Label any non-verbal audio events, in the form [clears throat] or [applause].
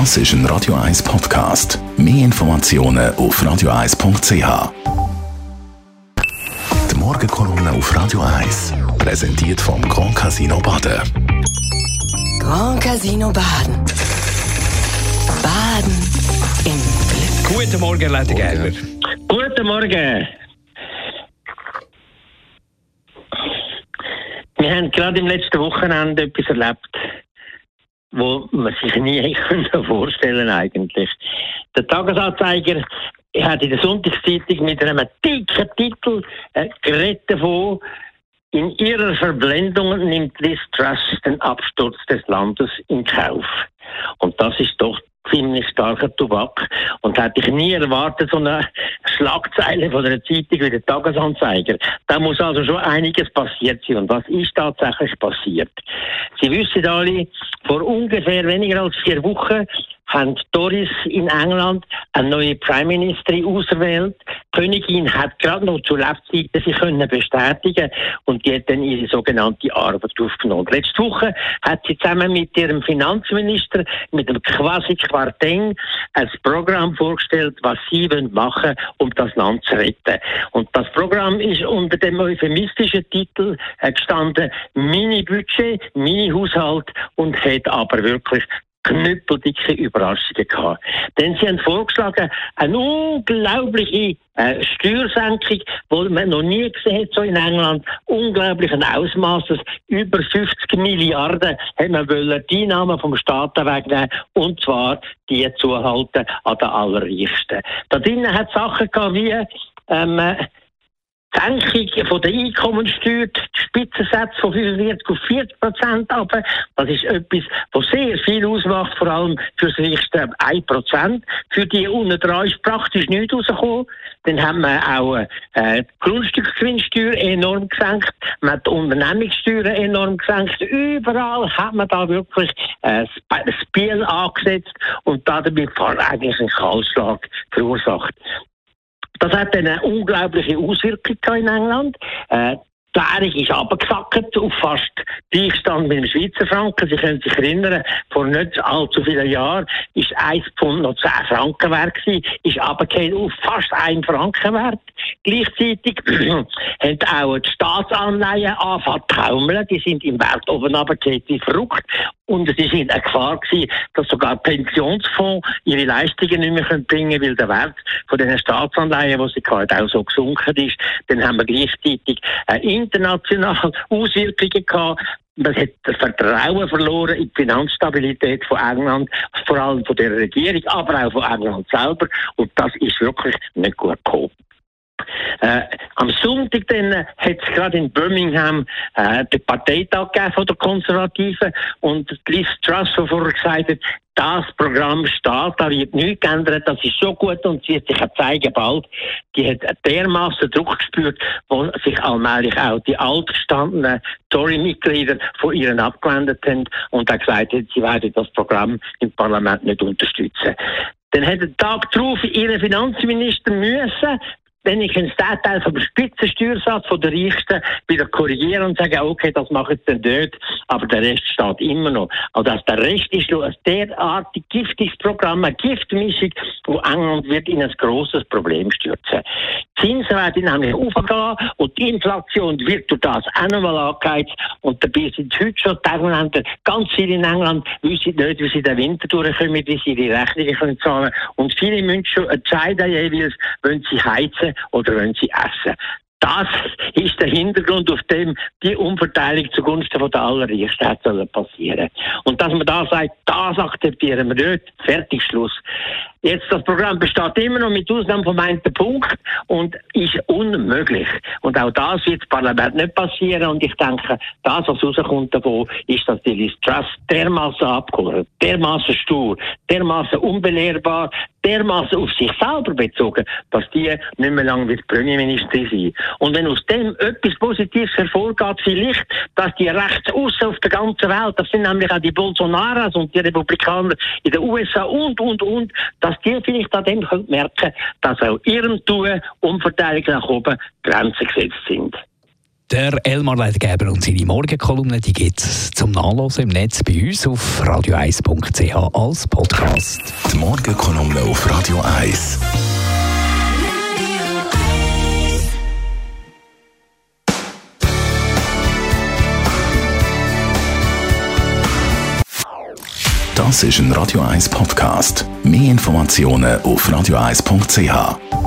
Das ist ein Radio 1 Podcast. Mehr Informationen auf radio1.ch. Die Morgenkolumne auf Radio 1 präsentiert vom Grand Casino Baden. Grand Casino Baden. Baden im Glück. Guten Morgen, Leute Gerber. Guten Morgen. Wir haben gerade im letzten Wochenende etwas erlebt, wo man sich nie [laughs] vorstellen eigentlich. Der Tagesanzeiger hat in der Sonntagszeitung mit einem dicken Titel äh, geredet davon, in ihrer Verblendung nimmt Liz Truss den Absturz des Landes in Kauf. Und das ist doch ziemlich starker Tobak. Und hätte ich nie erwartet, so eine Schlagzeile von einer Zeitung wie der Tagesanzeiger. Da muss also schon einiges passiert sein. Und was ist tatsächlich passiert? Sie wissen alle, vor ungefähr weniger als vier Wochen haben Tories in England eine neue Prime Ministerin auserwählt. Die Königin hat gerade noch zu Lebzeiten sie können bestätigen und die hat dann ihre sogenannte Arbeit aufgenommen. Letzte Woche hat sie zusammen mit ihrem Finanzminister, mit dem quasi Quarteng, ein Programm vorgestellt, was sie machen wollen, um das Land zu retten. Und das Programm ist unter dem euphemistischen Titel gestanden, Mini-Budget, Mini-Haushalt und hat aber wirklich knüppeldicke Überraschungen gehabt. Denn sie haben vorgeschlagen, eine unglaubliche äh, Steuersenkung, die man noch nie gesehen hat, so in England, unglaublichen Ausmaßes, über 50 Milliarden haben wir wollen die Einnahmen vom Staat wegnehmen, und zwar die zuhalten an den Allerreichsten. Da drinnen hat es Sachen gehabt wie, ähm, Senkung von der Einkommensteuer, die Spitzensätze von 45 auf 40 Prozent ab. Das ist etwas, was sehr viel ausmacht, vor allem für das reichste 1 Prozent. Für die unten dran ist praktisch nichts rausgekommen. Dann haben wir auch äh, die Grundstücksgewinnsteuer enorm gesenkt, man hat die Unternehmenssteuer enorm gesenkt. Überall hat man da wirklich äh, das Spiel angesetzt und damit eigentlich einen Kahlschlag verursacht. Das hat eine unglaubliche Auswirkung in England. Äh, die Währung ist abgesackt auf fast Gleichstand mit dem Schweizer Franken. Sie können sich erinnern, vor nicht allzu vielen Jahren ist 1 Pfund noch 10 Franken wert gewesen, ist abgekehrt auf fast 1 Franken wert. Gleichzeitig [clears throat] haben auch die Staatsanleihen angefangen zu taumeln. Die sind im Wert oben runtergekehrt wie verrückt. Und es in der Gefahr gewesen, dass sogar Pensionsfonds ihre Leistungen nicht mehr bringen können, weil der Wert von den Staatsanleihen, die sie hatten, auch so gesunken ist. Dann haben wir gleichzeitig äh, international [laughs] Auswirkungen gehabt. Man hat das Vertrauen verloren in die Finanzstabilität von England, vor allem von der Regierung, aber auch von England selber. Und das ist wirklich nicht gut gekommen. Äh, am Sonntag dann hat es gerade in Birmingham äh, den Parteitag gegeben von der Konservativen und Liz Truss, die vorher gesagt das Programm steht, da wird nichts geändert, das ist so gut und sie hat sich zeigen bald. Die hat dermaßen Druck gespürt, wo sich allmählich auch die altgestandenen Tory-Mitglieder von ihren abgewendet haben und auch gesagt haben, sie werden das Programm im Parlament nicht unterstützen. Dann hat der Tag darauf ihre Finanzminister müssen ich einen Teil vom Spitzensteuersatz von der Reichsten wieder korrigiere und sage, okay, das mache ich dann dort, aber der Rest steht immer noch. Also der Rest ist nur ein derartig giftiges Programm, eine Giftmischung, wo England wird in ein grosses Problem stürzen. Die Zinsen werden nämlich aufgehen und die Inflation wird durch das auch nochmal angeheizt und dabei sind heute schon die Engländer, ganz viele in England, wissen nicht, wie sie den Winter durchkommen, wie sie ihre Rechnungen können zahlen und viele müssen schon entscheiden jeweils, wenn sie heizen oder wenn sie essen. Das ist der Hintergrund, auf dem die Umverteilung zugunsten der Allerreichsten soll passieren. Und dass man da sagt, das akzeptieren wir nicht, fertig, Schluss. Jetzt, das Programm besteht immer noch mit Ausnahme vom einen Punkt und ist unmöglich. Und auch das wird das Parlament nicht passieren. Und ich denke, das, was rauskommt davon, ist, dass die Liz Truss dermaßen abgeholt, dermaßen stur, dermaßen unbelehrbar, dermaßen auf sich selber bezogen, dass die nicht mehr lange wird Premierministerin sein. Und wenn aus dem etwas Positives hervorgeht, vielleicht, dass die Rechtsaussen auf der ganzen Welt, das sind nämlich auch die Bolsonaros und die Republikaner in den USA und, und, und, dass die vielleicht an dem merken dass auch ihrem Tun Umverteilung nach oben Grenzen gesetzt sind. Der Elmar Leitgeber und seine Morgenkolumne, die gibt es zum Nachlesen im Netz bei uns auf radio1.ch als Podcast. Die Morgenkolumne auf Radio 1. Das ist ein Radio 1 Podcast. Mehr Informationen auf radio1.ch.